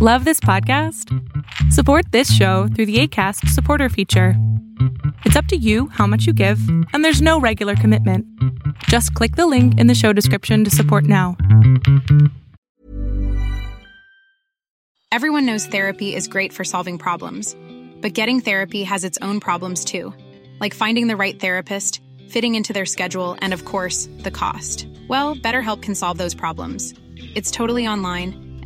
Love this podcast? Support this show through the ACAST supporter feature. It's up to you how much you give, and there's no regular commitment. Just click the link in the show description to support now. Everyone knows therapy is great for solving problems, but getting therapy has its own problems too, like finding the right therapist, fitting into their schedule, and of course, the cost. Well, BetterHelp can solve those problems. It's totally online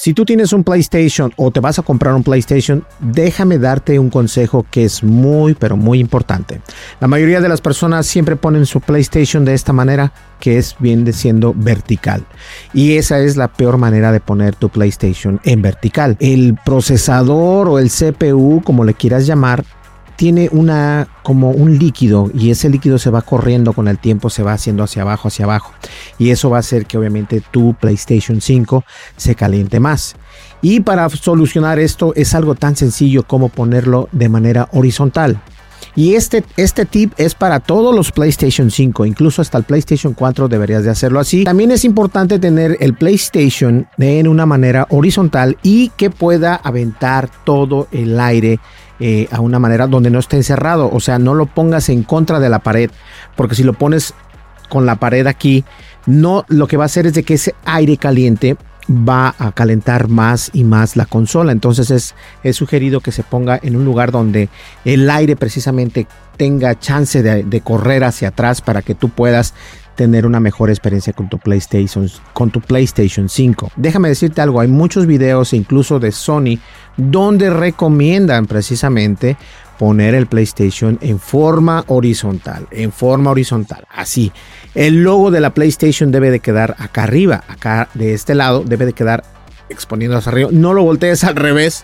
Si tú tienes un PlayStation o te vas a comprar un PlayStation, déjame darte un consejo que es muy, pero muy importante. La mayoría de las personas siempre ponen su PlayStation de esta manera, que es bien siendo vertical. Y esa es la peor manera de poner tu PlayStation en vertical. El procesador o el CPU, como le quieras llamar, tiene una como un líquido y ese líquido se va corriendo con el tiempo, se va haciendo hacia abajo, hacia abajo. Y eso va a hacer que obviamente tu PlayStation 5 se caliente más. Y para solucionar esto es algo tan sencillo como ponerlo de manera horizontal. Y este, este tip es para todos los PlayStation 5, incluso hasta el PlayStation 4 deberías de hacerlo así. También es importante tener el PlayStation en una manera horizontal y que pueda aventar todo el aire eh, a una manera donde no esté encerrado. O sea, no lo pongas en contra de la pared, porque si lo pones con la pared aquí, no lo que va a hacer es de que ese aire caliente va a calentar más y más la consola. Entonces es, sugerido que se ponga en un lugar donde el aire precisamente tenga chance de, correr hacia atrás para que tú puedas tener una mejor experiencia con tu PlayStation, con tu PlayStation 5. Déjame decirte algo, hay muchos videos incluso de Sony donde recomiendan precisamente poner el PlayStation en forma horizontal, en forma horizontal, así. El logo de la PlayStation debe de quedar acá arriba, acá de este llado debe de quedar exponiendo hacia arriba. No lo voltees al revés,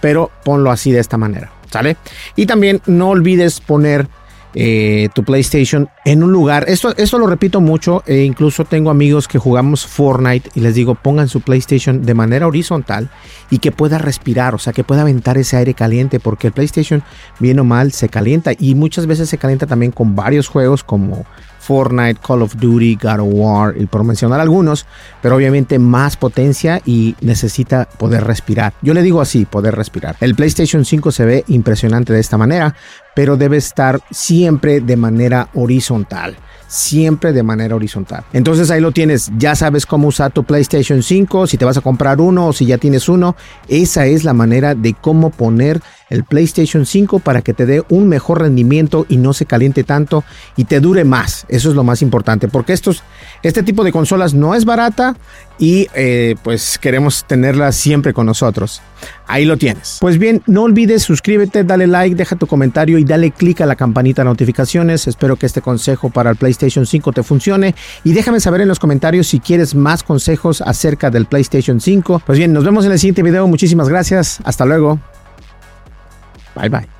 pero ponlo así de esta manera, ¿sale? Y también no olvides poner eh, tu PlayStation en un lugar. Esto, esto lo repito mucho. E incluso tengo amigos que jugamos Fortnite y les digo pongan su PlayStation de manera horizontal y que pueda respirar, o sea, que pueda aventar ese aire caliente, porque el PlayStation, bien o mal, se calienta y muchas veces se calienta también con varios juegos como Fortnite, Call of Duty, God of War, y por mencionar algunos, pero obviamente más potencia y necesita poder respirar. Yo le digo así, poder respirar. El PlayStation 5 se ve impresionante de esta manera, pero debe estar siempre de manera horizontal siempre de manera horizontal. Entonces ahí lo tienes, ya sabes cómo usar tu PlayStation 5, si te vas a comprar uno o si ya tienes uno, esa es la manera de cómo poner el PlayStation 5 para que te dé un mejor rendimiento y no se caliente tanto y te dure más. Eso es lo más importante, porque estos, este tipo de consolas no es barata y eh, pues queremos tenerla siempre con nosotros. Ahí lo tienes. Pues bien, no olvides suscríbete, dale like, deja tu comentario y dale click a la campanita de notificaciones. Espero que este consejo para el PlayStation 5 te funcione y déjame saber en los comentarios si quieres más consejos acerca del PlayStation 5. Pues bien, nos vemos en el siguiente video. Muchísimas gracias. Hasta luego. 拜拜。